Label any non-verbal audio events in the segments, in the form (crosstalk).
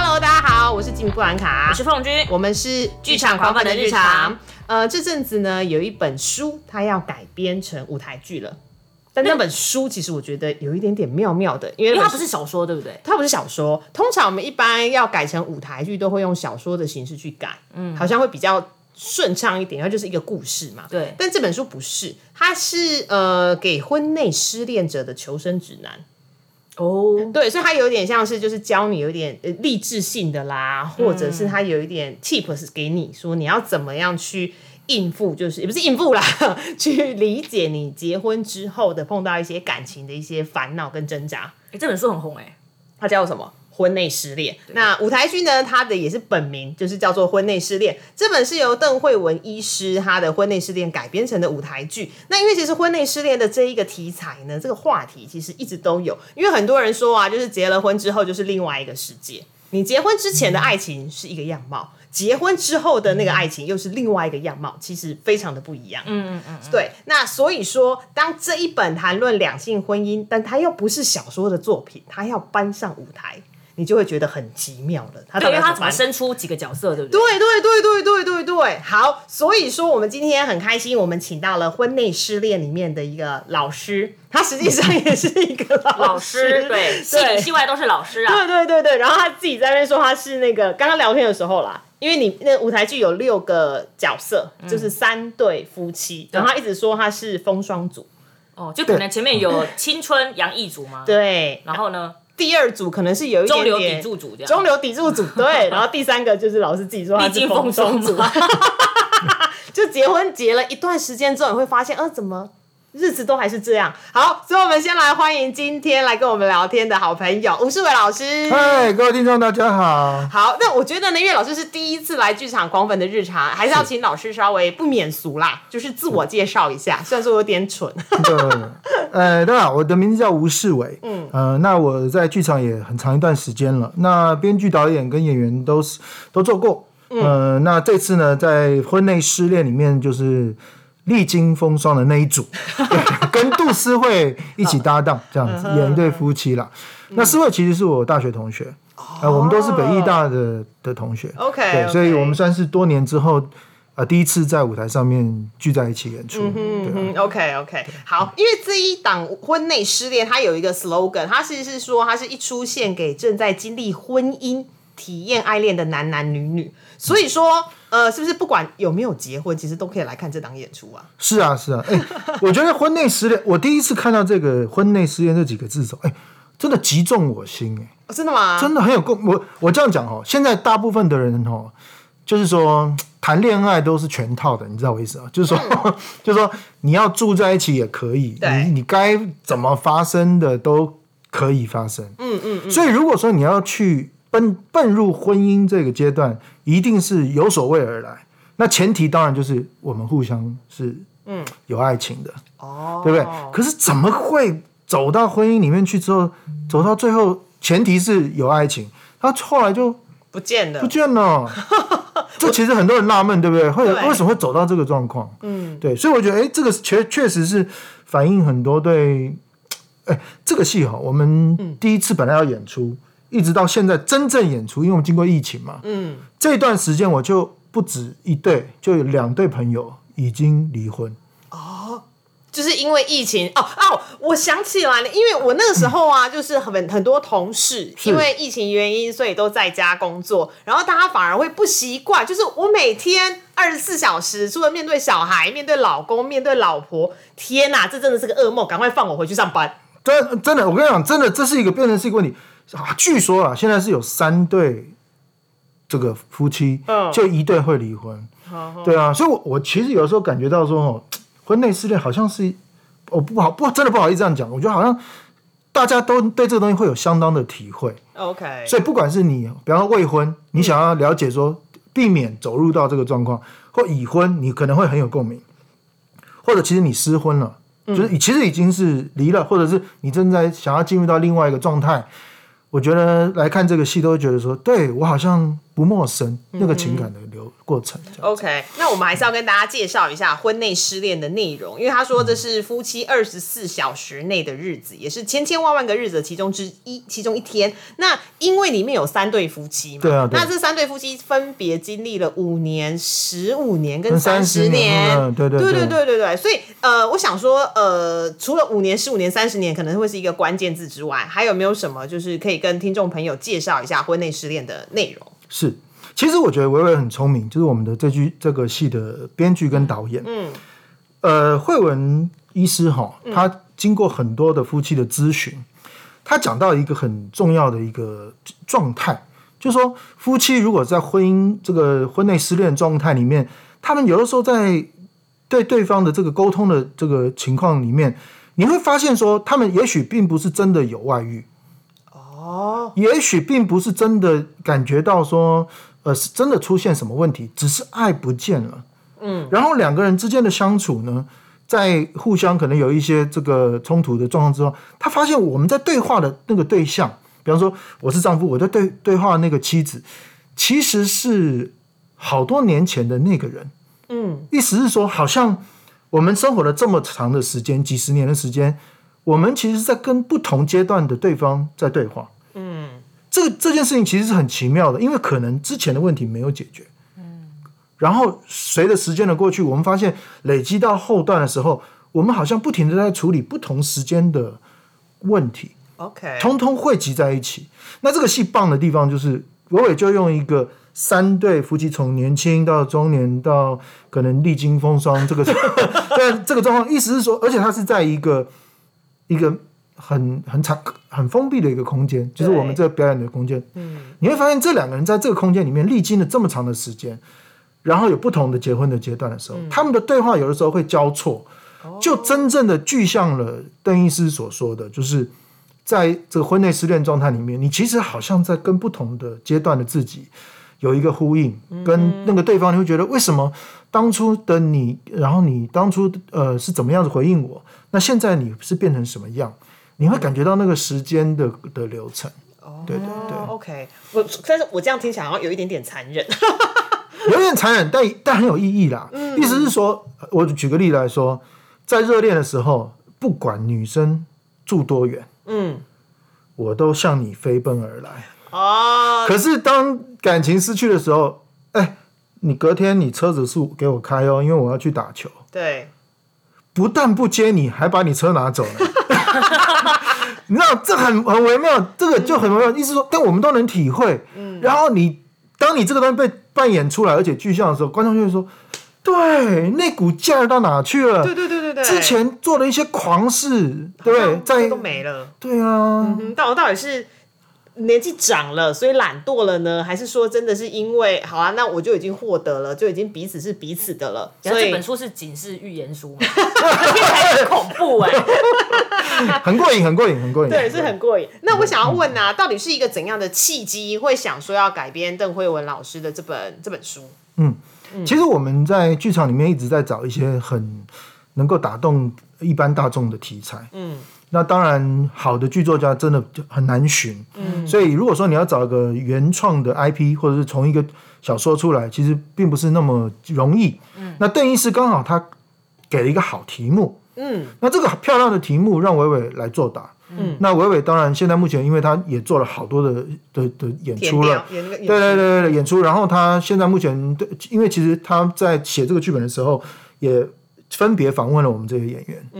Hello，大家好，我是吉米布兰卡，我是凤君，我们是剧场狂粉的日常。呃，这阵子呢，有一本书，它要改编成舞台剧了。但那本书其实我觉得有一点点妙妙的，因为它不是小说，对不对？它不是小说。通常我们一般要改成舞台剧，都会用小说的形式去改，嗯，好像会比较顺畅一点，它就是一个故事嘛。对。但这本书不是，它是呃给婚内失恋者的求生指南。哦，对，所以它有点像是就是教你有点呃励志性的啦，或者是它有一点 tips 给你说你要怎么样去应付，就是也不是应付啦，(laughs) 去理解你结婚之后的碰到一些感情的一些烦恼跟挣扎。哎，这本书很红哎，它叫什么？婚内失恋。那舞台剧呢？它的也是本名，就是叫做《婚内失恋》。这本是由邓惠文医师他的《婚内失恋》改编成的舞台剧。那因为其实婚内失恋的这一个题材呢，这个话题其实一直都有。因为很多人说啊，就是结了婚之后就是另外一个世界。你结婚之前的爱情是一个样貌，结婚之后的那个爱情又是另外一个样貌，其实非常的不一样。嗯嗯嗯，对。那所以说，当这一本谈论两性婚姻，但它又不是小说的作品，它要搬上舞台。你就会觉得很奇妙了，他因为他怎么生出几个角色，对不对？对对对对对对。对，好，所以说我们今天很开心，我们请到了《婚内失恋》里面的一个老师，他实际上也是一个老师，对，戏里戏外都是老师啊。对对对对，然后他自己在那边说他是那个刚刚聊天的时候啦，因为你那舞台剧有六个角色，就是三对夫妻，然后他一直说他是风霜组，哦，就可能前面有青春洋溢组吗？对，然后呢？第二组可能是有一点中流砥柱组这样，中流砥柱组 (laughs) 对，然后第三个就是老师自己说他是风中组，(laughs) 就结婚结了一段时间之后，你会发现，呃，怎么日子都还是这样？好，所以我们先来欢迎今天来跟我们聊天的好朋友吴世伟老师。嗨，各位听众大家好。好，那我觉得呢，因为老师是第一次来剧场狂粉的日常，还是要请老师稍微不免俗啦，就是自我介绍一下，虽然说有点蠢。呃，大家好，我的名字叫吴世伟。嗯，呃，那我在剧场也很长一段时间了。那编剧、导演跟演员都是都做过。呃，那这次呢，在婚内失恋里面，就是历经风霜的那一组，(laughs) 跟杜思慧一起搭档，(laughs) 这样子演一对夫妻啦。那思慧其实是我大学同学，呃，我们都是北艺大的的同学。OK，对，所以我们算是多年之后。呃，第一次在舞台上面聚在一起演出。嗯 OK OK，好，因为这一档婚内失恋，它有一个 slogan，它其实是说它是一出现给正在经历婚姻、体验爱恋的男男女女。所以说，呃，是不是不管有没有结婚，其实都可以来看这档演出啊？是啊，是啊，哎，(laughs) 我觉得婚内失恋，我第一次看到这个“婚内失恋”这几个字的时候，哎，真的击中我心，哎，真的吗？真的很有共。我我这样讲哦，现在大部分的人哦，就是说。谈恋爱都是全套的，你知道我意思啊？就是说，(laughs) 就是说，你要住在一起也可以，你你该怎么发生的都可以发生。嗯嗯嗯。所以如果说你要去奔奔入婚姻这个阶段，一定是有所谓而来。那前提当然就是我们互相是嗯有爱情的哦，对不对？可是怎么会走到婚姻里面去之后，走到最后，前提是有爱情，他后来就不见了，不见了。(laughs) 这其实很多人纳闷，对不对？会为什么会走到这个状况？嗯，对，所以我觉得，哎，这个确确实是反映很多对，哎，这个戏哈，我们第一次本来要演出，一直到现在真正演出，因为我们经过疫情嘛，嗯，这段时间我就不止一对，就有两对朋友已经离婚。就是因为疫情哦哦，我想起来了，因为我那个时候啊，就是很很多同事因为疫情原因，所以都在家工作，然后大家反而会不习惯，就是我每天二十四小时，除了面对小孩、面对老公、面对老婆，天哪，这真的是个噩梦，赶快放我回去上班。真真的，我跟你讲，真的，这是一个变成是一个问题啊。据说啊，现在是有三对这个夫妻，嗯，就一对会离婚，对啊，所以，我我其实有时候感觉到说哦。婚内失恋好像是，我不好不真的不好意思这样讲，我觉得好像大家都对这个东西会有相当的体会。OK，所以不管是你，比方说未婚，你想要了解说避免走入到这个状况，或已婚，你可能会很有共鸣，或者其实你失婚了，就是其实已经是离了，或者是你正在想要进入到另外一个状态。我觉得来看这个戏，都会觉得说，对我好像不陌生，那个情感的流过程。OK，那我们还是要跟大家介绍一下婚内失恋的内容，因为他说这是夫妻二十四小时内的日子，也是千千万万个日子其中之一，其中一天。那因为里面有三对夫妻嘛，对啊，那这三对夫妻分别经历了五年、十五年跟三十年，对对对对对对对，所以呃，我想说，呃，除了五年、十五年、三十年可能会是一个关键字之外，还有没有什么就是可以跟听众朋友介绍一下婚内失恋的内容？是，其实我觉得维维很聪明，就是我们的这句这个戏的编剧跟导演，嗯，呃，慧文医师哈，他经过很多的夫妻的咨询，他讲到一个很重要的一个状态，就是说夫妻如果在婚姻这个婚内失恋状态里面，他们有的时候在对对方的这个沟通的这个情况里面，你会发现说，他们也许并不是真的有外遇。哦，也许并不是真的感觉到说，呃，是真的出现什么问题，只是爱不见了。嗯，然后两个人之间的相处呢，在互相可能有一些这个冲突的状况之后，他发现我们在对话的那个对象，比方说我是丈夫，我在对对话那个妻子，其实是好多年前的那个人。嗯，意思是说，好像我们生活了这么长的时间，几十年的时间，我们其实是在跟不同阶段的对方在对话。嗯，这这件事情其实是很奇妙的，因为可能之前的问题没有解决，嗯，然后随着时间的过去，我们发现累积到后段的时候，我们好像不停的在处理不同时间的问题，OK，通通汇集在一起。那这个戏棒的地方就是伟伟就用一个三对夫妻从年轻到中年到可能历经风霜这个 (laughs) 对这个状况，意思是说，而且他是在一个一个。很很长很封闭的一个空间，就是我们这个表演的空间。嗯，你会发现这两个人在这个空间里面历经了这么长的时间，然后有不同的结婚的阶段的时候，他们的对话有的时候会交错，就真正的具象了邓医师所说的，就是在这个婚内失恋状态里面，你其实好像在跟不同的阶段的自己有一个呼应，跟那个对方，你会觉得为什么当初的你，然后你当初呃是怎么样子回应我，那现在你是变成什么样？你会感觉到那个时间的的流程，对对对，OK。我但是我这样听起来好像有一点点残忍，(laughs) 有点残忍，但但很有意义啦。嗯意思是说，我举个例来说，在热恋的时候，不管女生住多远，嗯，我都向你飞奔而来。哦，可是当感情失去的时候，哎，你隔天你车子是给我开哦，因为我要去打球。对，不但不接你，还把你车拿走了。(laughs) 你知道这很很微妙，这个就很微妙。意思说，但我们都能体会。嗯，然后你当你这个东西被扮演出来，而且具象的时候，观众就会说：“对，那股劲儿到哪去了？”对对对对对，之前做的一些狂事，对，在都没了。对啊，到到底是？年纪长了，所以懒惰了呢？还是说真的是因为好啊？那我就已经获得了，就已经彼此是彼此的了。所以这本书是警示预言书，很恐怖哎，(laughs) 很过瘾，很过瘾，很过瘾。对，是很过瘾。那我想要问啊，到底是一个怎样的契机，会想说要改编邓慧文老师的这本这本书？嗯，其实我们在剧场里面一直在找一些很能够打动一般大众的题材。嗯。那当然，好的剧作家真的很难寻。嗯，所以如果说你要找一个原创的 IP，或者是从一个小说出来，其实并不是那么容易。嗯，那邓医师刚好他给了一个好题目。嗯，那这个漂亮的题目让伟伟来作答。嗯，那伟伟当然现在目前，因为他也做了好多的的的演出了，对对对对对，演出。然后他现在目前对，因为其实他在写这个剧本的时候也。分别访问了我们这些演员，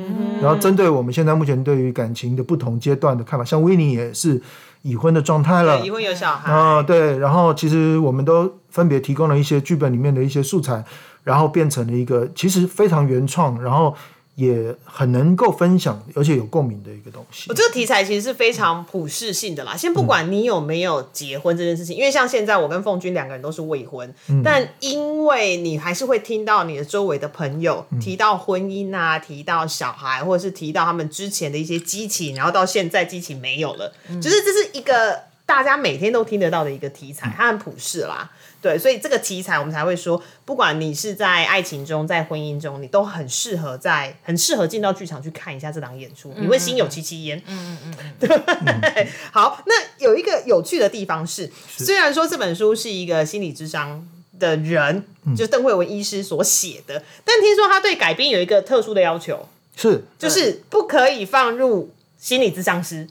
然后针对我们现在目前对于感情的不同阶段的看法，像维尼也是已婚的状态了，已婚有小孩。啊，对，然后其实我们都分别提供了一些剧本里面的一些素材，然后变成了一个其实非常原创，然后。也很能够分享，而且有共鸣的一个东西。我这个题材其实是非常普世性的啦。先不管你有没有结婚这件事情，因为像现在我跟凤君两个人都是未婚，但因为你还是会听到你的周围的朋友提到婚姻啊，提到小孩，或者是提到他们之前的一些激情，然后到现在激情没有了，就是这是一个大家每天都听得到的一个题材，它很普世啦。对，所以这个题材我们才会说，不管你是在爱情中，在婚姻中，你都很适合在很适合进到剧场去看一下这档演出，你会心有戚戚焉。嗯嗯嗯，(laughs) 对。好，那有一个有趣的地方是，虽然说这本书是一个心理智商的人，就是邓慧文医师所写的，但听说他对改编有一个特殊的要求，是就是不可以放入心理智商师。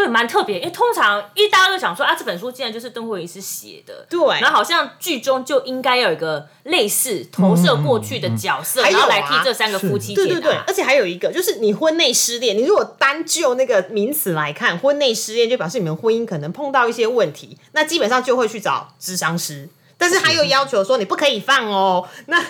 对，蛮特别，因为通常一大家都想说啊，这本书竟然就是邓慧仪是写的，对，然后好像剧中就应该有一个类似投射过去的角色，然后来替这三个夫妻对对对，而且还有一个就是你婚内失恋，你如果单就那个名词来看，婚内失恋就表示你们婚姻可能碰到一些问题，那基本上就会去找智商师。但是他又要求说你不可以放哦。那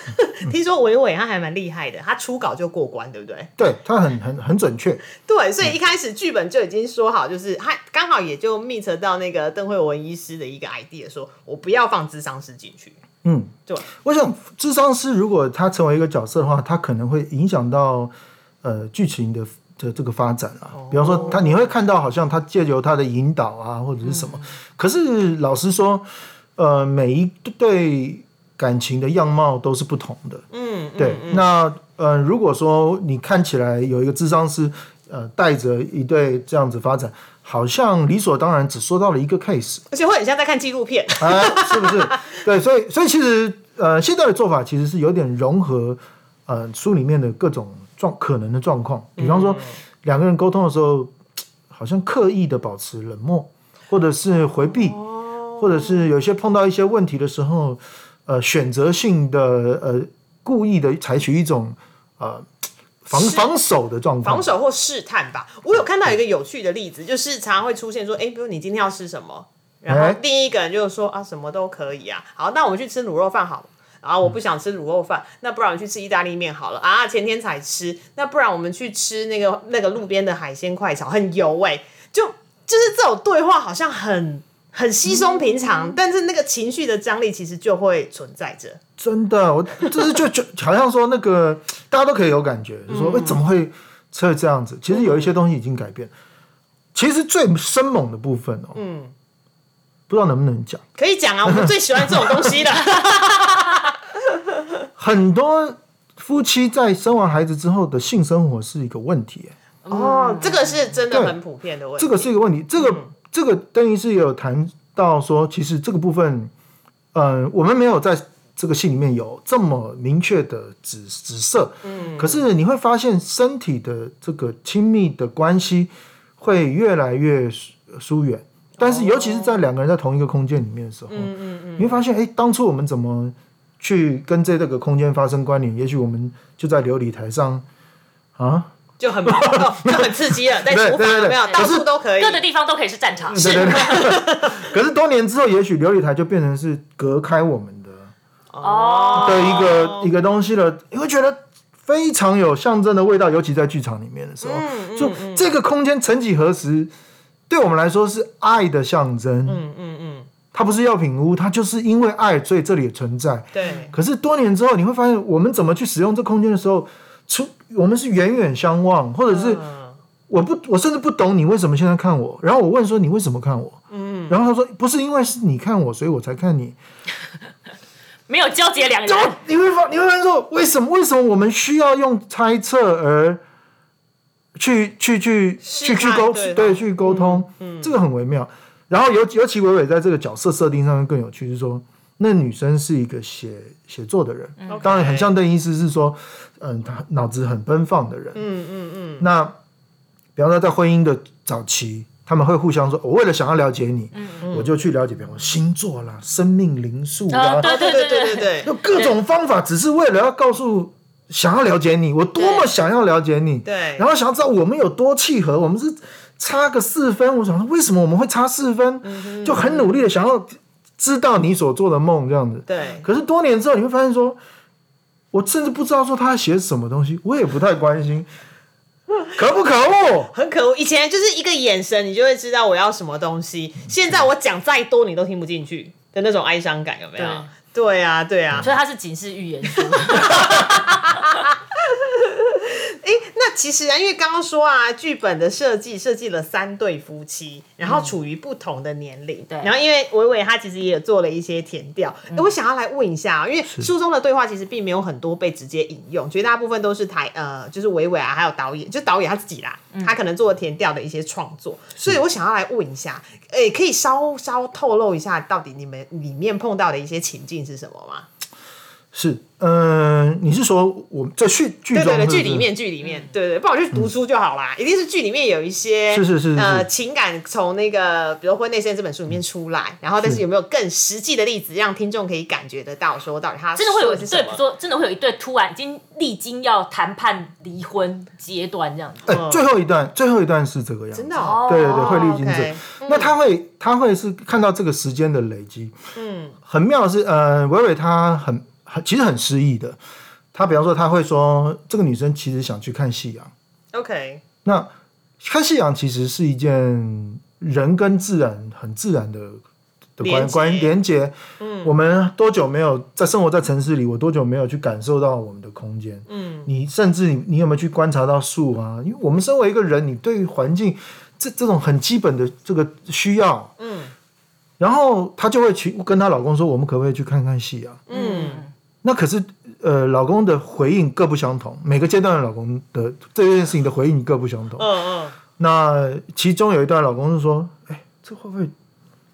听说伟伟他还蛮厉害的，他初稿就过关，对不对？对他很很很准确。对，所以一开始剧本就已经说好，就是他刚好也就 meet 到那个邓慧文医师的一个 idea，说我不要放智商师进去。嗯，对。我想智商师如果他成为一个角色的话，他可能会影响到呃剧情的的这个发展啊。比方说他你会看到好像他借由他的引导啊或者是什么，可是老实说。呃，每一对感情的样貌都是不同的。嗯，对。那呃，如果说你看起来有一个智商是，呃，带着一对这样子发展，好像理所当然只说到了一个 case，而且会很像在看纪录片，啊，是不是？(laughs) 对，所以所以其实呃，现在的做法其实是有点融合呃书里面的各种状可能的状况，比方说两个人沟通的时候，好像刻意的保持冷漠，或者是回避。或者是有些碰到一些问题的时候，呃，选择性的呃，故意的采取一种呃防防守的状况，防守或试探吧。我有看到一个有趣的例子，就是常常会出现说，哎，比如你今天要吃什么，然后第一个人就说啊，什么都可以啊。好，那我们去吃卤肉饭好了。然后我不想吃卤肉饭，那不然我们去吃意大利面好了啊。前天才吃，那不然我们去吃那个那个路边的海鲜快炒，很油哎。就就是这种对话，好像很。很稀松平常，但是那个情绪的张力其实就会存在着。真的，我就是就就好像说那个大家都可以有感觉，就说哎怎么会会这样子？其实有一些东西已经改变。其实最生猛的部分哦，嗯，不知道能不能讲？可以讲啊，我们最喜欢这种东西的。(laughs) 很多夫妻在生完孩子之后的性生活是一个问题。哦，这个是真的很普遍的问题。这个是一个问题，这个。这个邓医师也有谈到说，其实这个部分，呃，我们没有在这个信里面有这么明确的指指色，嗯，可是你会发现身体的这个亲密的关系会越来越疏远，但是尤其是在两个人在同一个空间里面的时候，嗯嗯嗯，你会发现，哎，当初我们怎么去跟这这个空间发生关联？也许我们就在琉璃台上啊。就很 (laughs) 就很刺激了，在厨房有没有？到处都可以，各个地方都可以是战场。对对对。(laughs) 可是多年之后，也许琉璃台就变成是隔开我们的哦的一个一个东西了。你会觉得非常有象征的味道，尤其在剧场里面的时候，就这个空间曾几何时对我们来说是爱的象征。嗯嗯嗯，它不是药品屋，它就是因为爱，所以这里存在。对。可是多年之后，你会发现，我们怎么去使用这空间的时候。出我们是远远相望，或者是我不我甚至不懂你为什么现在看我，然后我问说你为什么看我？嗯，然后他说不是因为是你看我，所以我才看你，(laughs) 没有交结两人。你会发你会发现说为什么为什么我们需要用猜测而去去去去去沟对去沟通？嗯，这个很微妙。然后尤尤其伟伟在这个角色设定上面更有趣，是说。那女生是一个写写作的人，当然很像邓医师是说，嗯，她脑子很奔放的人。嗯嗯嗯。那比方说在婚姻的早期，他们会互相说：“我为了想要了解你，我就去了解，比方说星座啦、生命灵数啦，对对对对对对，就各种方法，只是为了要告诉想要了解你，我多么想要了解你。对。然后想要知道我们有多契合，我们是差个四分，我想说为什么我们会差四分？就很努力的想要。知道你所做的梦这样子，对。可是多年之后，你会发现说，我甚至不知道说他写什么东西，我也不太关心。(laughs) 可不可恶？很可恶。以前就是一个眼神，你就会知道我要什么东西。现在我讲再多，你都听不进去的那种哀伤感，有没有？对啊，对啊。所以它是警示预言书。(laughs) 哎，那其实啊，因为刚刚说啊，剧本的设计设计了三对夫妻，然后处于不同的年龄，对。然后因为伟伟他其实也有做了一些填调，哎，我想要来问一下啊，因为书中的对话其实并没有很多被直接引用，绝大部分都是台呃，就是伟伟啊，还有导演，就导演他自己啦，他可能做填调的一些创作，所以我想要来问一下，哎，可以稍稍透露一下，到底你们里面碰到的一些情境是什么吗？是，嗯，你是说我在剧剧中？对对对，剧里面剧里面，对对，不然我就读书就好啦。一定是剧里面有一些，是是是，呃，情感从那个，比如《婚内恋》这本书里面出来，然后但是有没有更实际的例子，让听众可以感觉得到，说到底他真的会有一对，说真的会有一对突然已经历经要谈判离婚阶段这样子。哎，最后一段，最后一段是这个样子，真的，哦，对对对，会历经这，那他会他会是看到这个时间的累积，嗯，很妙的是，呃，伟伟他很。其实很诗意的，他比方说他会说，这个女生其实想去看夕阳。OK，那看夕阳其实是一件人跟自然很自然的的关关连接。嗯，我们多久没有在生活在城市里？我多久没有去感受到我们的空间？嗯，你甚至你你有没有去观察到树啊？因为我们身为一个人，你对于环境这这种很基本的这个需要，嗯，然后她就会去跟她老公说，我们可不可以去看看夕阳？嗯。那可是，呃，老公的回应各不相同，每个阶段的老公的这件事情的回应各不相同。嗯嗯。那其中有一段，老公是说：“哎，这会不会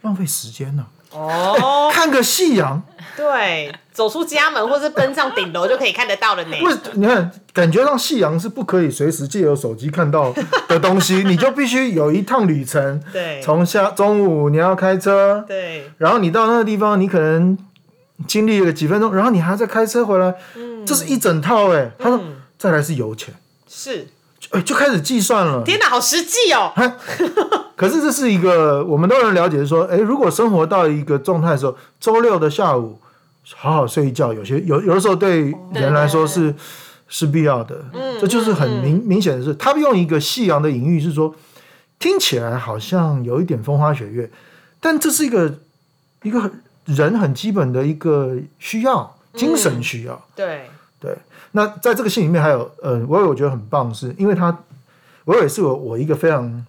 浪费时间呢？哦，看个夕阳。对，走出家门或是奔上顶楼就可以看得到了呢。不是，你看，感觉到夕阳是不可以随时借由手机看到的东西，你就必须有一趟旅程。对，从下中午你要开车，对，然后你到那个地方，你可能。”经历了几分钟，然后你还在开车回来，这是一整套哎。他说再来是油钱，是，哎就开始计算了。天哪，好实际哦。(laughs) 可是这是一个我们都能了解，是说，哎，如果生活到一个状态的时候，周六的下午好好睡一觉，有些有有的时候对人来说是是必要的。嗯，这就是很明明显的是，他用一个夕阳的隐喻是说，听起来好像有一点风花雪月，但这是一个一个很。人很基本的一个需要，精神需要。对对，那在这个戏里面还有，呃，我我觉得很棒，是因为他，我也是我我一个非常，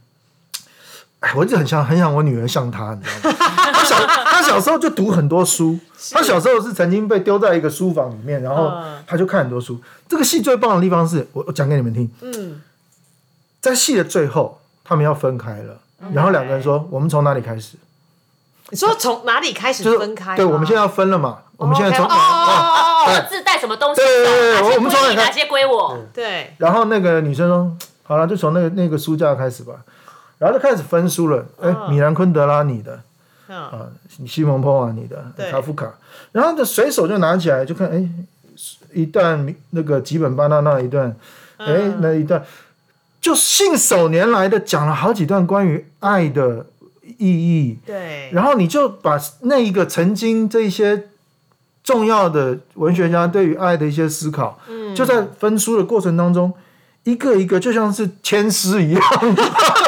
哎，我一直很想很想我女儿像他，你知道吗？(laughs) 他小他小时候就读很多书，他小时候是曾经被丢在一个书房里面，然后他就看很多书。这个戏最棒的地方是我我讲给你们听，嗯，在戏的最后，他们要分开了，然后两个人说，我们从哪里开始？你说从哪里开始分开？对，我们现在要分了嘛？我们现在从各自带什么东西？对对对，我们从哪哪些归我？对。然后那个女生说：“好了，就从那个那个书架开始吧。”然后就开始分书了。哎，米兰昆德拉你的，啊，西蒙波瓦你的，卡夫卡。然后就随手就拿起来就看，哎，一段那个吉本巴纳那一段，哎，那一段就信手拈来的讲了好几段关于爱的。意义。对，然后你就把那一个曾经这些重要的文学家对于爱的一些思考，嗯，就在分书的过程当中，一个一个就像是签诗一样，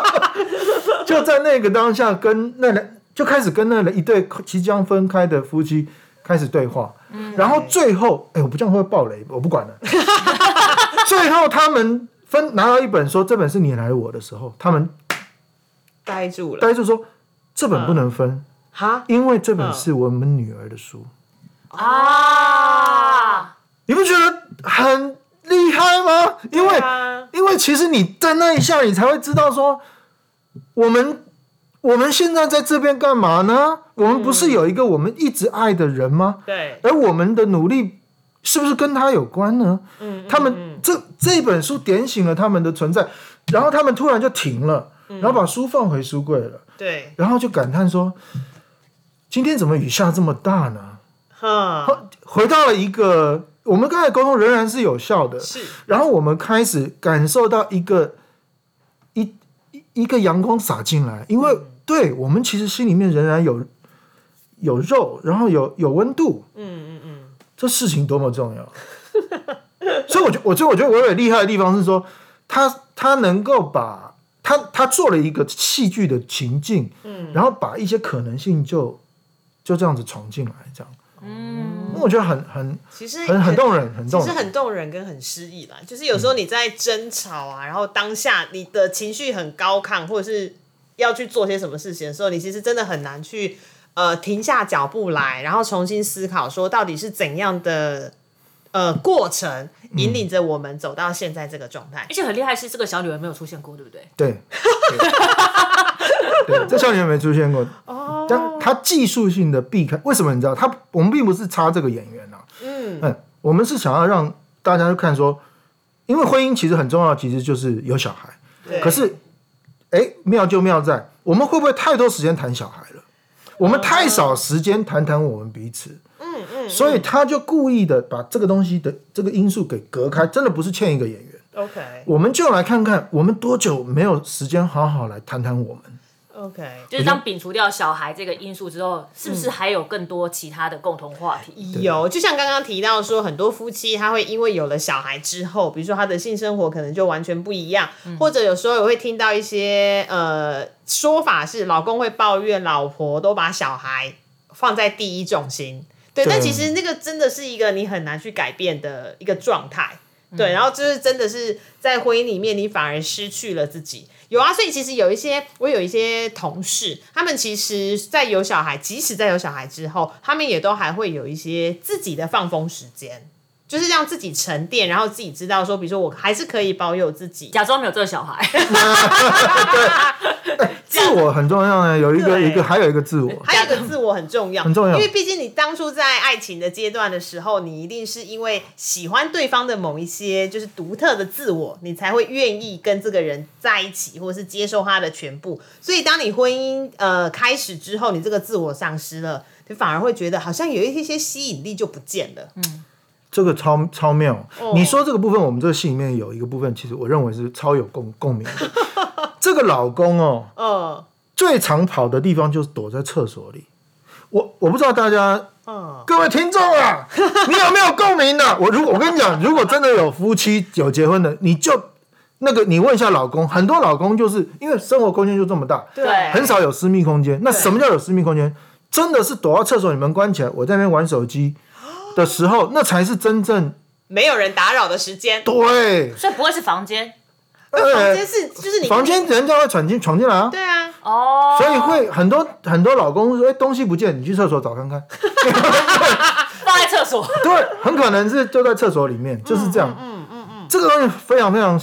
(laughs) 就在那个当下跟那两就开始跟那一对即将分开的夫妻开始对话，嗯，然后最后，哎，我不这样会爆雷，我不管了，(laughs) 最后他们分拿到一本说这本是你来我的时候，他们。呆住了，呆住说：“这本不能分，哈，因为这本是我们女儿的书啊！你不觉得很厉害吗？因为，因为其实你在那一下，你才会知道说，我们我们现在在这边干嘛呢？我们不是有一个我们一直爱的人吗？对，而我们的努力是不是跟他有关呢？嗯，他们这这本书点醒了他们的存在，然后他们突然就停了。”然后把书放回书柜了，对，然后就感叹说：“今天怎么雨下这么大呢？”哈，回到了一个我们刚才沟通仍然是有效的，是。然后我们开始感受到一个一一个阳光洒进来，因为对我们其实心里面仍然有有肉，然后有有温度，嗯嗯嗯，这事情多么重要。(laughs) 所以我觉我觉得我觉得伟伟厉害的地方是说，他他能够把。他他做了一个戏剧的情境，嗯，然后把一些可能性就就这样子闯进来，这样，嗯，我觉得很很其实很很动人，很动人。其实很动人跟很诗意啦。就是有时候你在争吵啊，然后当下你的情绪很高亢，或者是要去做些什么事情的时候，你其实真的很难去呃停下脚步来，然后重新思考说到底是怎样的呃过程引领着我们走到现在这个状态而。且很厉害是这个小女人没有出现过，对不对？对，对，对这少年没出现过。哦，但他技术性的避开，为什么你知道？他我们并不是差这个演员啊，嗯我们是想要让大家去看说，因为婚姻其实很重要，其实就是有小孩。对可是，哎，妙就妙在，我们会不会太多时间谈小孩了？我们太少时间谈谈我们彼此。所以他就故意的把这个东西的这个因素给隔开，真的不是欠一个演员。OK 我们就来看看，我们多久没有时间好好来谈谈我们？OK，就是当摒除掉小孩这个因素之后，是不是还有更多其他的共同话题？有，就像刚刚提到说，很多夫妻他会因为有了小孩之后，比如说他的性生活可能就完全不一样，或者有时候也会听到一些呃说法是，老公会抱怨老婆都把小孩放在第一重心。对，但其实那个真的是一个你很难去改变的一个状态。对，然后就是真的是在婚姻里面，你反而失去了自己。有啊，所以其实有一些我有一些同事，他们其实，在有小孩，即使在有小孩之后，他们也都还会有一些自己的放风时间，就是让自己沉淀，然后自己知道说，比如说我还是可以保有自己。假装没有这个小孩，(laughs) 自我很重要呢，有一个一个还有一个自我，还有一个自我很重要，很重要因为毕竟你当初在爱情的阶段的时候，你一定是因为喜欢对方的某一些就是独特的自我，你才会愿意跟这个人在一起，或者是接受他的全部。所以当你婚姻呃开始之后，你这个自我丧失了，你反而会觉得好像有一些吸引力就不见了。这个超超妙。你说这个部分，我们这个戏里面有一个部分，其实我认为是超有共共鸣的。(laughs) 这个老公哦，嗯最常跑的地方就是躲在厕所里。我我不知道大家嗯，各位听众啊，(laughs) 你有没有共鸣的？我如果我跟你讲，如果真的有夫妻有结婚的，你就那个你问一下老公，很多老公就是因为生活空间就这么大，对很少有私密空间。那什么叫有私密空间？真的是躲到厕所里门关起来，我在那边玩手机的时候，那才是真正没有人打扰的时间。对。所以不会是房间房呃间是就是你房间人家会闯进闯进来啊，对啊，哦，所以会很多很多老公说，哎，东西不见，你去厕所找看看。(laughs) 放在厕所，(laughs) 对，很可能是就在厕所里面，就是这样。嗯嗯嗯，这个东西非常非常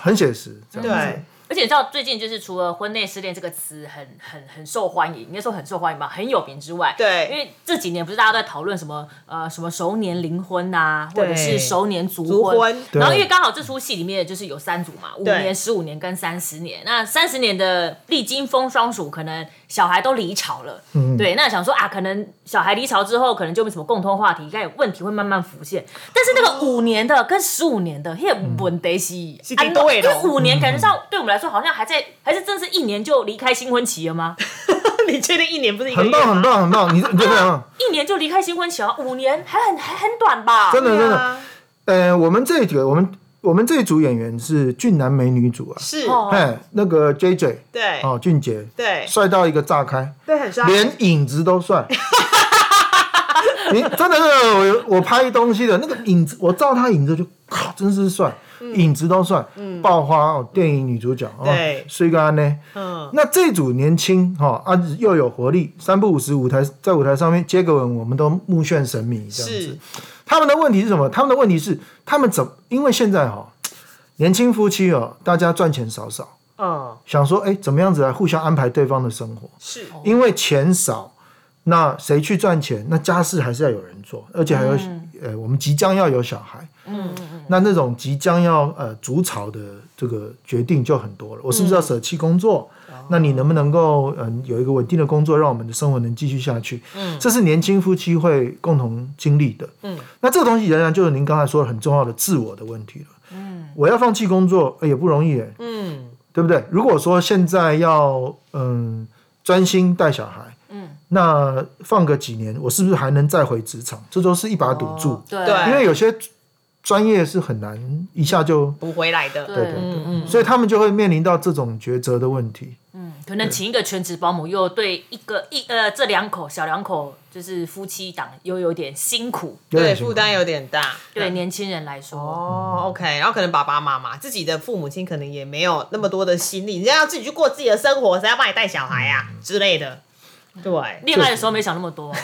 很写实。这样子对，而且你知道最近就是除了婚内失恋这个词很很很受欢迎，应该说很受欢迎吧，很有名之外，对因为这几年不是大家都在讨论什么呃什么熟年离婚呐、或者是熟年族族婚然后因为刚好这出戏里面就是有三组嘛，五年、十五年跟三十年，那三十年的历经风霜暑，可能小孩都离巢了，嗯对，那想说啊，可能小孩离巢之后，可能就没什么共同话题，应该有问题会慢慢浮现。但是那个五年的跟十五年的，那个问题是是在哪里因为五年感觉上对我们来说好像还在，还是真的是一年就离开新婚期了吗？(laughs) 你确定一年不是一个很月吗棒，很棒，很棒。你你这样，一年就离开新婚期啊？五年还很还很短吧？真的真的。呃，我们这一个，我们我们这一组演员是俊男美女组啊。是，哦哎，那个 J J 对哦，俊杰，对帅到一个炸开，对，很帅，连影子都帅。(laughs) 你真的是我我拍东西的那个影子，我照他影子就靠，真是帅，影子都帅，爆花哦，电影女主角哦，对。睡个安呢。嗯，那这组年轻哈啊又有活力，三不五时舞台在舞台上面接个吻，我们都目眩神迷这样子。是。他们的问题是什么？他们的问题是他们怎因为现在哈年轻夫妻哦，大家赚钱少少，嗯，想说哎怎么样子来互相安排对方的生活，是，因为钱少。那谁去赚钱？那家事还是要有人做，而且还有、呃，我们即将要有小孩，嗯，那那种即将要呃筑巢的这个决定就很多了。我是不是要舍弃工作？那你能不能够嗯、呃有一个稳定的工作，让我们的生活能继续下去？嗯，这是年轻夫妻会共同经历的。嗯，那这个东西仍然就是您刚才说的很重要的自我的问题了。嗯，我要放弃工作、呃也不容易耶，嗯，对不对？如果说现在要嗯专心带小孩，嗯，那放个几年，我是不是还能再回职场？这都是一把赌注。哦对对因为有些专业是很难一下就补回来的，对对对对，所以他们就会面临到这种抉择的问题。嗯，可可能请一个全职保姆，又对一个一呃这两口小两口就是夫妻档又有点辛苦，对，负担有点大。对年轻人来说，哦，OK，然后可能爸爸妈妈自己的父母亲可能也没有那么多的心力，人家要自己去过自己的生活，谁要帮你带小孩啊之类的。对，恋爱的时候没想那么多。(laughs)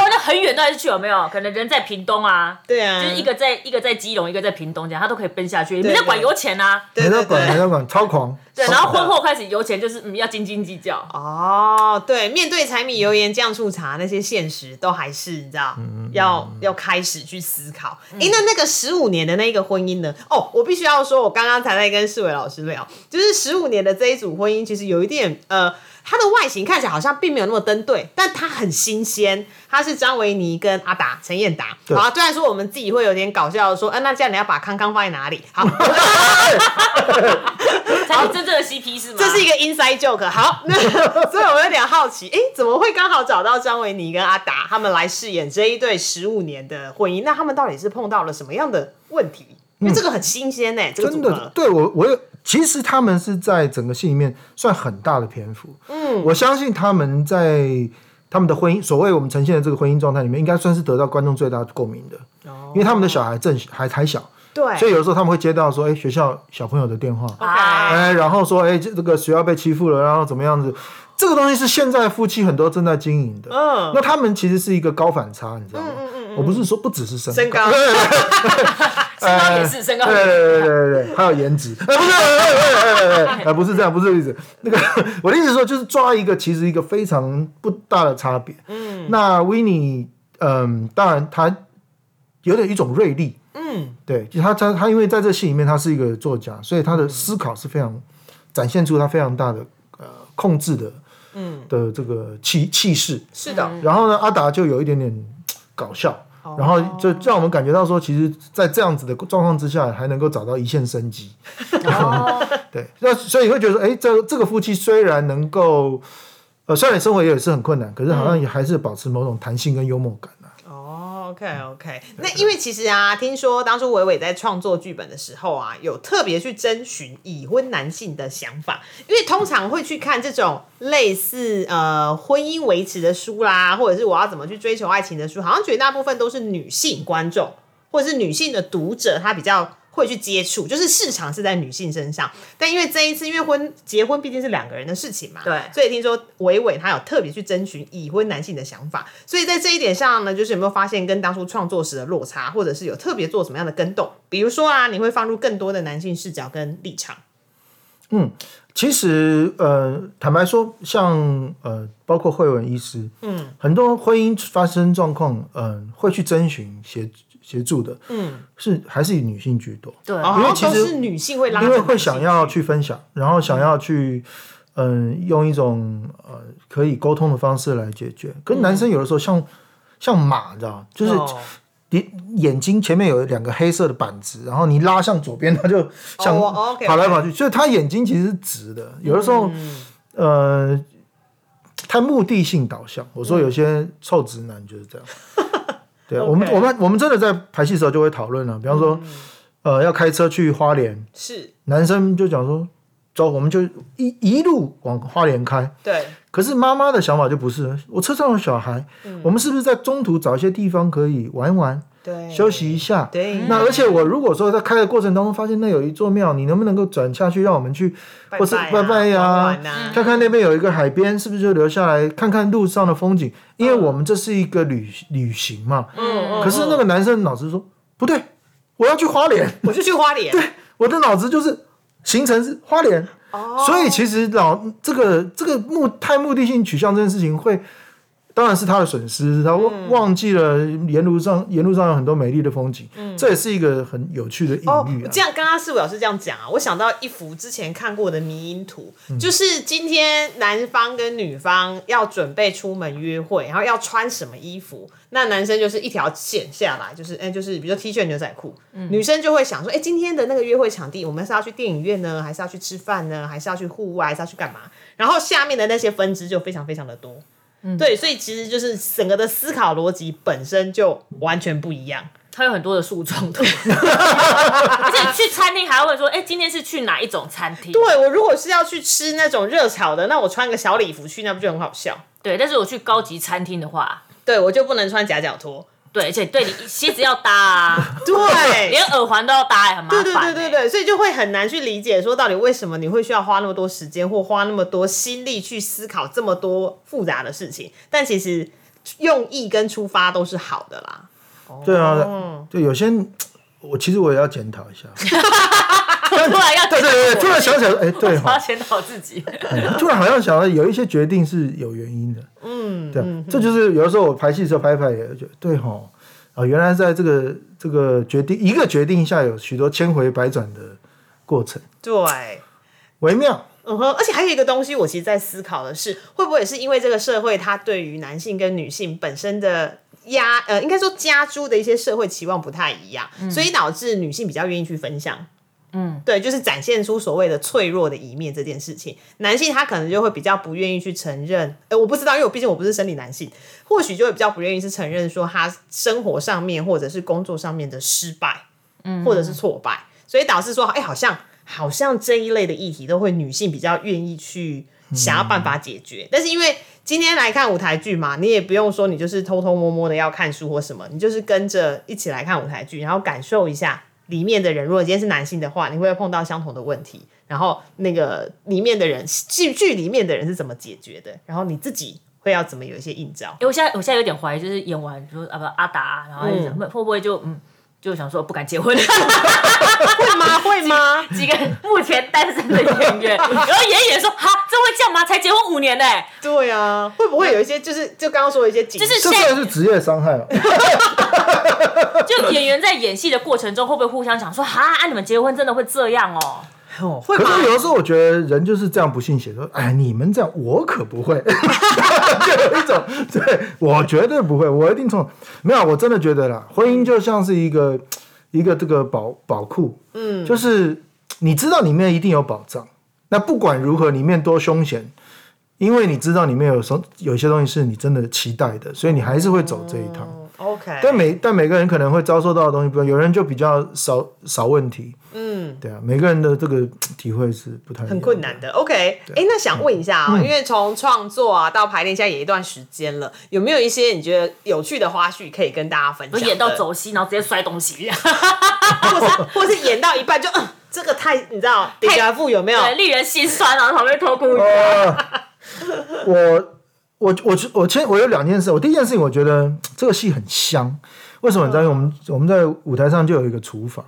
哦，那很远都还是去有没有？可能人在屏东啊，对啊，就是一个在一个在基隆，一个在屏东，这样他都可以奔下去。你在管油钱啊？没在管，没在管，超狂。对，然后婚后开始油钱就是嗯要斤斤计较。哦，对，面对柴米油盐酱醋茶那些现实，都还是你知道，要要开始去思考。哎，那那个十五年的那个婚姻呢？哦，我必须要说，我刚刚才在跟世伟老师聊，就是十五年的这一组婚姻，其实有一点呃。它的外形看起来好像并没有那么登对，但它很新鲜。它是张维尼跟阿达陈彦达。好，虽然说我们自己会有点搞笑，说，嗯，那这样你要把康康放在哪里？好，(laughs) 才是真正的 CP 是吗？这是一个 inside joke。好，那 (laughs) 所以我有点好奇，哎，怎么会刚好找到张维尼跟阿达他们来饰演这一对十五年的婚姻？那他们到底是碰到了什么样的问题？因为这个很新鲜呢，真的。对我，我有。其实他们是在整个戏里面算很大的篇幅，嗯，我相信他们在他们的婚姻，所谓我们呈现的这个婚姻状态里面，应该算是得到观众最大的共鸣的，哦，因为他们的小孩正还还小，对，所以有的时候他们会接到说，哎，学校小朋友的电话，哎，然后说，哎，这这个学校被欺负了，然后怎么样子，这个东西是现在夫妻很多正在经营的，嗯，那他们其实是一个高反差，你知道吗？我不是说不只是身身高。(laughs) 身高也是身高，对对对对对，还有颜值，不是，啊不是这样，不是这个意思。那个我的意思说，就是抓一个其实一个非常不大的差别。嗯，那维尼，嗯，当然他有点一种锐利，嗯，对，就他他他因为在这戏里面他是一个作家，所以他的思考是非常展现出他非常大的呃控制的，嗯的这个气气势。是的。然后呢，阿达就有一点点搞笑。然后就让我们感觉到说，其实，在这样子的状况之下，还能够找到一线生机。(laughs) 对，那所以会觉得，哎，这这个夫妻虽然能够，呃，虽然生活也是很困难，可是好像也还是保持某种弹性跟幽默感。OK OK，那因为其实啊，听说当初伟伟在创作剧本的时候啊，有特别去征询已婚男性的想法，因为通常会去看这种类似呃婚姻维持的书啦，或者是我要怎么去追求爱情的书，好像绝大部分都是女性观众或者是女性的读者，她比较。会去接触，就是市场是在女性身上，但因为这一次，因为婚结婚毕竟是两个人的事情嘛，对，所以听说伟伟他有特别去征询已婚男性的想法，所以在这一点上呢，就是有没有发现跟当初创作时的落差，或者是有特别做什么样的跟动？比如说啊，你会放入更多的男性视角跟立场。嗯，其实呃，坦白说，像呃，包括慧文医师，嗯，很多婚姻发生状况，嗯，会去征询协。协助的，嗯，是还是以女性居多，对，因为其实是女性会拉，因为会想要去分享，然后想要去，嗯，用一种呃可以沟通的方式来解决。跟男生有的时候像像马，你知道就是你眼睛前面有两个黑色的板子，然后你拉向左边，(laughs) 他就想跑来跑去，所以他眼睛其实是直的。有的时候，呃，他目的性导向。我说有些臭直男就是这样。(laughs) 对，我们我们我们真的在排戏时候就会讨论了，比方说，呃，要开车去花莲，是。男生就讲说，走，我们就一一路往花莲开。对，可是妈妈的想法就不是，我车上有小孩，我们是不是在中途找一些地方可以玩玩？对，休息一下。对，那而且我如果说在开的过程当中发现那有一座庙，你能不能够转下去，让我们去，或是拜拜呀，看看那边有一个海边，是不是就留下来看看路上的风景？因为我们这是一个旅旅行嘛。嗯嗯。可是那个男生脑子说不对，我要去花莲，我就去花莲。对，我的脑子就是行程是花莲。哦。所以其实老这个这个目太目的性取向这件事情会。当然是他的损失，他忘忘记了沿路上沿路上有很多美丽的风景，这也是一个很有趣的隐喻。这样，刚刚四五老师这样讲啊，我想到一幅之前看过的迷因图，就是今天男方跟女方要准备出门约会，然后要穿什么衣服，那男生就是一条线下来，就是哎，就是比如说 T 恤牛仔裤，女生就会想说，哎，今天的那个约会场地，我们是要去电影院呢，还是要去吃饭呢，还是要去户外，还是要去干嘛？然后下面的那些分支就非常非常的多。对，所以其实就是整个的思考逻辑本身就完全不一样。他有很多的树状图，(laughs) 而且去餐厅还会说，哎，今天是去哪一种餐厅？对我如果是要去吃那种热炒的，那我穿个小礼服去，那不就很好笑？对，但是我去高级餐厅的话，对我就不能穿夹脚拖。对，而且对你鞋子要搭啊，(laughs) 对，连耳环都要搭，很麻烦。对对对对对，所以就会很难去理解，说到底为什么你会需要花那么多时间或花那么多心力去思考这么多复杂的事情？但其实用意跟出发都是好的啦。对啊，就有些我其实我也要检讨一下。(laughs) 突然要对对对，突然想起来，哎，对，要检讨自己。突然好像想到有一些决定是有原因的。嗯，对，这就是有的时候我排戏的时候拍拍也觉得对哈啊，原来在这个这个决定一个决定下有许多千回百转的过程。对，微妙。嗯哼，而且还有一个东西，我其实在思考的是，会不会也是因为这个社会它对于男性跟女性本身的压呃，应该说加诸的一些社会期望不太一样，所以导致女性比较愿意去分享。嗯，对，就是展现出所谓的脆弱的一面这件事情，男性他可能就会比较不愿意去承认。哎，我不知道，因为我毕竟我不是生理男性，或许就会比较不愿意是承认说他生活上面或者是工作上面的失败，嗯，或者是挫败，所以导致说，哎，好像好像这一类的议题都会女性比较愿意去想要办法解决。但是因为今天来看舞台剧嘛，你也不用说你就是偷偷摸摸的要看书或什么，你就是跟着一起来看舞台剧，然后感受一下。里面的人，如果今天是男性的话，你会碰到相同的问题。然后那个里面的人，剧剧里面的人是怎么解决的？然后你自己会要怎么有一些映照？我现在我现在有点怀疑，就是演完说啊不阿达，然后会不会就嗯就想说不敢结婚？(laughs) 会吗？会吗？几个目前单身的演员，然后演演说哈，这会这样吗？才结婚五年呢？对啊，会不会有一些就是就刚刚说的一些，就是这算是职业伤害了。(laughs) (laughs) 就演员在演戏的过程中，会不会互相讲说哈，啊你们结婚真的会这样哦？会可是有的时候，我觉得人就是这样不信邪，说哎你们这样，我可不会，(laughs) 就有一种对我绝对不会，我一定从没有，我真的觉得啦，婚姻就像是一个一个这个宝宝库，嗯，就是你知道里面一定有宝藏，那不管如何里面多凶险，因为你知道里面有什有一些东西是你真的期待的，所以你还是会走这一趟。OK，但每但每个人可能会遭受到的东西不一样，有人就比较少少问题，嗯，对啊，每个人的这个体会是不太很困难的。OK，哎，那想问一下啊，因为从创作啊到排练，现在也一段时间了，有没有一些你觉得有趣的花絮可以跟大家分享？演到走戏，然后直接摔东西，(laughs) 或是或是演到一半就嗯，这个太你知道，太富有没有？令人心酸啊，旁边偷哭。我。我我我前我有两件事，我第一件事情我觉得这个戏很香，为什么？你知道，我们我们在舞台上就有一个厨房，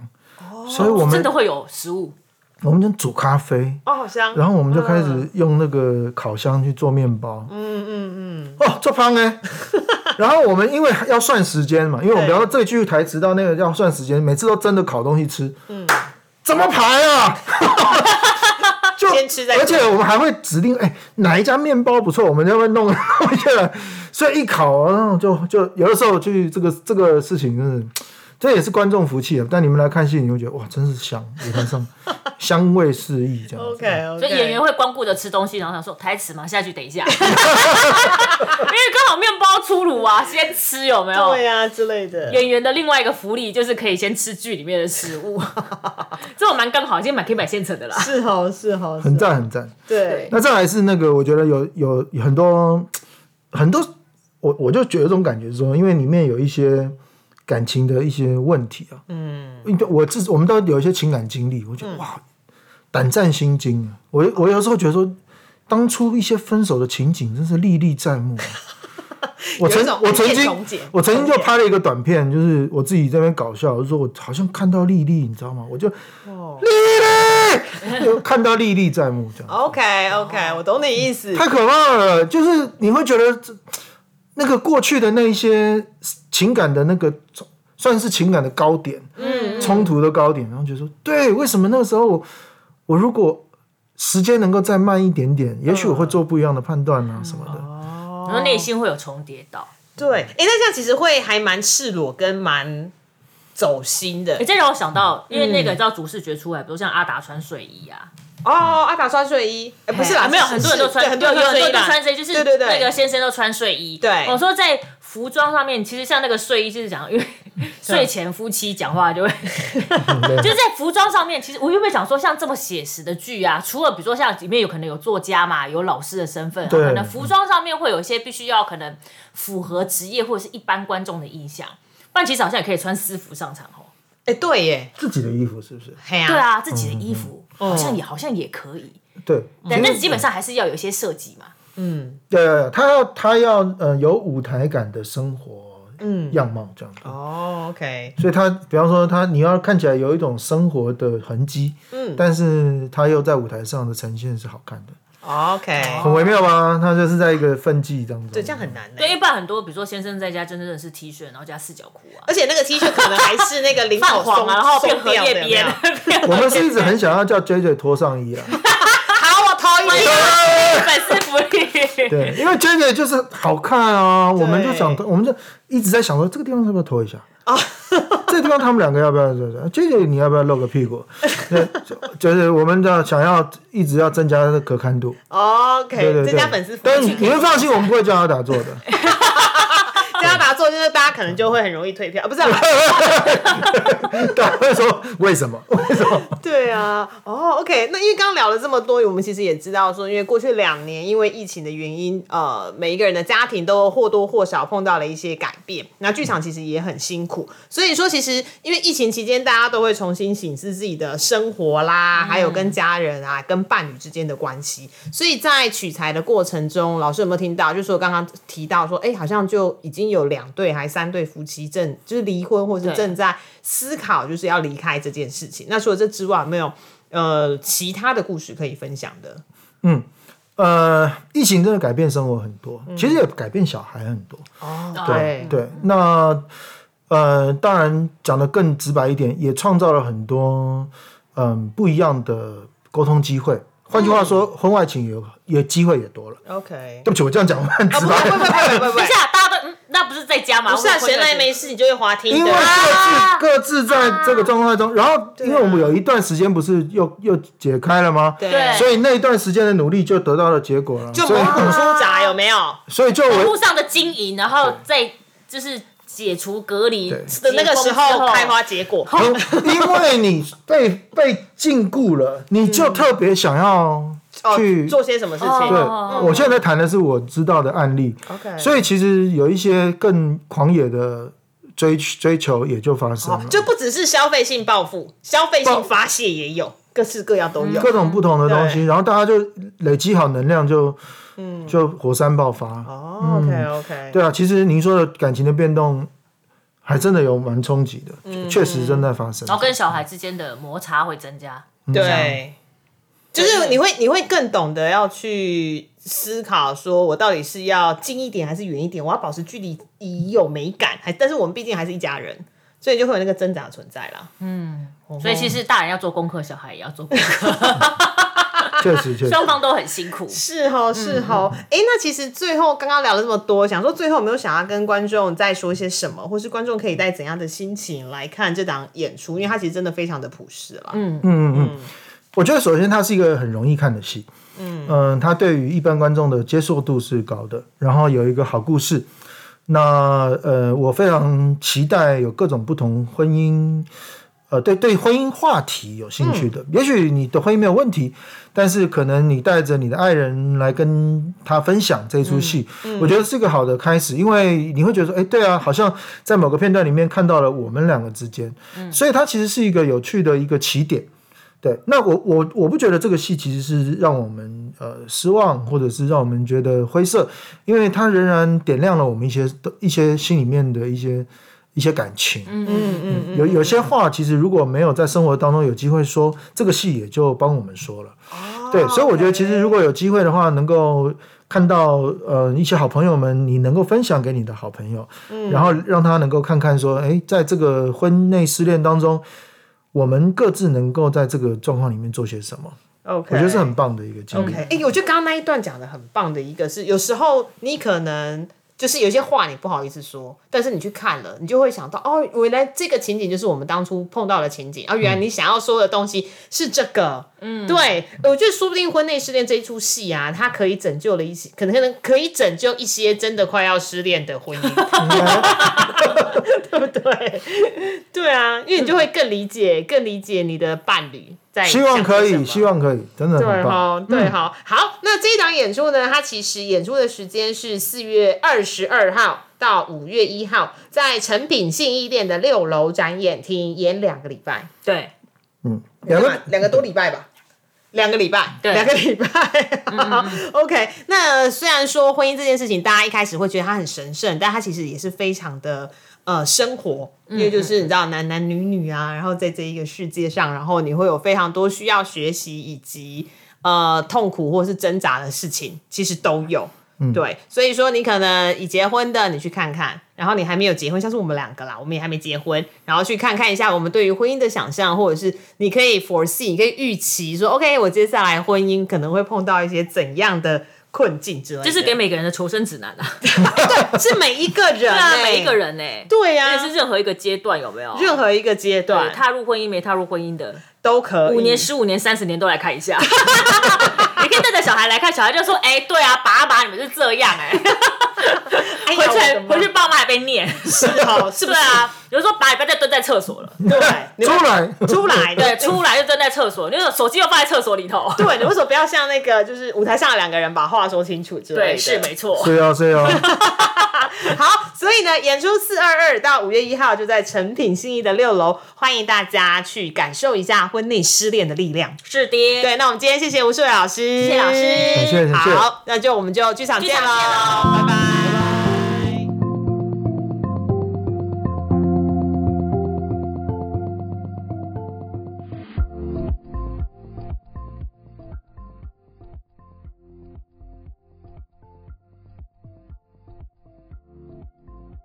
所以我们真的会有食物。我们就煮咖啡，哦，好香。然后我们就开始用那个烤箱去做面包，嗯嗯嗯，哦，做汤哎。然后我们因为要算时间嘛，因为我们比方说这句台词到那个要算时间，每次都真的烤东西吃，嗯，怎么排啊？(laughs) 先吃再，而且我们还会指定哎哪一家面包不错，我们就会弄 (laughs) 弄下来，所以一烤，然后就就有的时候去这个这个事情，真是这也是观众福气啊。但你们来看戏，你会觉得哇，真是香，舞台上香味四溢这样。OK，所以演员会光顾着吃东西，然后想说台词嘛，下去等一下，因为刚好面包出炉啊，先吃有没有？对呀之类的。演员的另外一个福利就是可以先吃剧里面的食物，(laughs) 这种蛮刚好，今天买可以买现成的啦。是好是好，很赞很赞。对，那再来是那个，我觉得有有很多很多，我我就觉得这种感觉说，因为里面有一些感情的一些问题啊，嗯，我自我们都有一些情感经历，我觉得哇。胆战心惊啊！我我有时候觉得说，当初一些分手的情景真是历历在目。(laughs) 我曾我曾经我曾经就拍了一个短片，就是我自己这边搞笑，就说我好像看到丽丽，你知道吗？我就丽丽，(laughs) 看到历历在目这样。OK OK，我懂你意思。太可怕了，就是你会觉得那个过去的那些情感的那个算是情感的高点，嗯，冲突的高点，然后就说对，为什么那个时候？我如果时间能够再慢一点点，也许我会做不一样的判断啊什么的。哦，然后内心会有重叠到。对，哎，那这样其实会还蛮赤裸跟蛮走心的。哎，这让我想到，因为那个叫主视觉出来，比如像阿达穿睡衣啊，哦，阿达穿睡衣，哎，不是啦，没有很多人都穿，很多人都穿穿睡衣，就是对对对，那个先生都穿睡衣。对，我说在服装上面，其实像那个睡衣，就是讲，因为睡前夫妻讲话就会 (laughs) (laughs) 就是在服装上面，其实我有没有讲说，像这么写实的剧啊，除了比如说像里面有可能有作家嘛，有老师的身份，可能服装上面会有一些必须要可能符合职业或者是一般观众的印象，不然其实好像也可以穿私服上场哦。哎，对耶，自己的衣服是不是？对啊，自己的衣服好像也好像也可以。对，但是基本上还是要有一些设计嘛。嗯，对，他要他要呃有舞台感的生活嗯样貌这样子。哦，OK。所以他比方说他你要看起来有一种生活的痕迹，嗯，但是他又在舞台上的呈现是好看的。OK，很微妙吧？他就是在一个分际当中，对，这样很难。对，一般很多，比如说先生在家真的是 T 恤，然后加四角裤啊，而且那个 T 恤可能还是那个领口黄啊，然后变 (laughs) 荷叶边。我们是一直很想要叫 J J 脱上衣啊。(laughs) 好，我脱衣粉丝福利。(laughs) 对，因为 J J 就是好看啊，我们就想，我们就一直在想说，这个地方要不要脱一下啊？这地方他们两个要不要？这个你要不要露个屁股？(laughs) 就是我们要想要一直要增加可看度。OK，增加粉丝。但你们放心，我们不会叫他打坐的。(laughs) 叫他打坐，就是大家可能就会很容易退票，不是？大家会说为什么？为什么？对啊，哦，OK。那因为刚刚聊了这么多，我们其实也知道说，因为过去两年因为疫情的原因，呃，每一个人的家庭都或多或少碰到了一些改变。那剧场其实也很辛苦，所以说其实因为疫情期间，大家都会重新审视自己的生活啦，还有跟家人啊、跟伴侣之间的关系。所以在取材的过程中，老师有没有听到？就是说刚刚提到说，哎，好像就已经。有两对还三对夫妻正就是离婚，或是正在思考就是要离开这件事情。那除了这之外，没有呃其他的故事可以分享的？嗯，呃，疫情真的改变生活很多，其实也改变小孩很多。哦，对对。那呃，当然讲的更直白一点，也创造了很多嗯不一样的沟通机会。换句话说，婚外情有也机会也多了。OK，对不起，我这样讲很直白。不不不不不，等一下，大家都那不是在家吗？不是啊，闲来没事你就会滑梯。因为各自各自在这个状态中，然后因为我们有一段时间不是又又解开了吗？对，所以那一段时间的努力就得到了结果了。就猛虎出闸有没有？所以就路上的经营，然后再就是。解除隔离的那个时候开花结果，(laughs) 因为你被被禁锢了，你就特别想要去做些什么事情。对，我现在谈的是我知道的案例。OK，所以其实有一些更狂野的追追求也就发生了，就不只是消费性报复，消费性发泄也有，各式各样都有，各种不同的东西，然后大家就累积好能量就。嗯，就火山爆发。哦，OK OK。对啊，其实您说的感情的变动，还真的有蛮冲击的，确实正在发生。然后跟小孩之间的摩擦会增加。对，就是你会你会更懂得要去思考，说我到底是要近一点还是远一点？我要保持距离以有美感，还但是我们毕竟还是一家人，所以就会有那个挣扎存在了。嗯，所以其实大人要做功课，小孩也要做功课。确实，确实，(laughs) 双方都很辛苦。是哈，是哈。哎，那其实最后刚刚聊了这么多，想说最后有没有想要跟观众再说些什么，或是观众可以带怎样的心情来看这档演出？因为它其实真的非常的朴实了。嗯嗯嗯嗯。我觉得首先它是一个很容易看的戏。嗯嗯，它对于一般观众的接受度是高的，然后有一个好故事。那呃，我非常期待有各种不同婚姻。呃，对对，婚姻话题有兴趣的，也许你的婚姻没有问题，但是可能你带着你的爱人来跟他分享这出戏，我觉得是一个好的开始，因为你会觉得说，哎，对啊，好像在某个片段里面看到了我们两个之间，所以它其实是一个有趣的一个起点。对，那我我我不觉得这个戏其实是让我们呃失望，或者是让我们觉得灰色，因为它仍然点亮了我们一些一些心里面的一些。一些感情，嗯嗯嗯，有有些话，其实如果没有在生活当中有机会说，这个戏也就帮我们说了。哦，对，所以我觉得其实如果有机会的话，能够看到呃一些好朋友们，你能够分享给你的好朋友，嗯，然后让他能够看看说，哎，在这个婚内失恋当中，我们各自能够在这个状况里面做些什么。OK，我觉得是很棒的一个经历。OK，哎，我觉得刚刚那一段讲的很棒的一个是，有时候你可能。就是有些话你不好意思说，但是你去看了，你就会想到哦，原来这个情景就是我们当初碰到的情景啊，原来你想要说的东西是这个。嗯，对，我觉得说不定婚内失恋这一出戏啊，它可以拯救了一些，可能可能可以拯救一些真的快要失恋的婚姻，(laughs) 对不对？(laughs) 对啊，因为你就会更理解，更理解你的伴侣。希望可以，希望可以，真的对哈，对好，好。那这一场演出呢？它其实演出的时间是四月二十二号到五月一号，在成品信义店的六楼展演厅演两个礼拜。对，嗯，两个两个多礼拜吧，两个礼拜，对，两个礼拜。OK，那虽然说婚姻这件事情，大家一开始会觉得它很神圣，但它其实也是非常的。呃，生活，因为就是你知道男男女女啊，然后在这一个世界上，然后你会有非常多需要学习以及呃痛苦或是挣扎的事情，其实都有。对，所以说你可能已结婚的，你去看看；然后你还没有结婚，像是我们两个啦，我们也还没结婚，然后去看看一下我们对于婚姻的想象，或者是你可以 foresee，你可以预期说，OK，我接下来婚姻可能会碰到一些怎样的。困境之类，这是给每个人的求生指南啊！对，是每一个人，(laughs) 对啊，每一个人呢，对呀，也是任何一个阶段有没有？任何一个阶段，踏入婚姻没踏入婚姻的都可以，五年、十五年、三十年都来看一下。(laughs) 你可以带着小孩来看，小孩就说：“哎，对啊，爸爸你们是这样哎。(laughs) ”回去回去，爸妈还被念，是哦，(laughs) 是不是啊？比如说，爸，你不要再蹲在厕所了，对，(laughs) 出来，出来，(laughs) 对，出来就蹲在厕所，那个手机又放在厕所里头，对，你为什么不要像那个，就是舞台上的两个人把话说清楚之类的？是没错，是啊，是啊。好，所以呢，演出四二二到五月一号就在成品信义的六楼，欢迎大家去感受一下婚内失恋的力量。是的，对，那我们今天谢谢吴树伟老师，谢谢老师，谢谢，好，那就我们就剧场见喽，拜拜。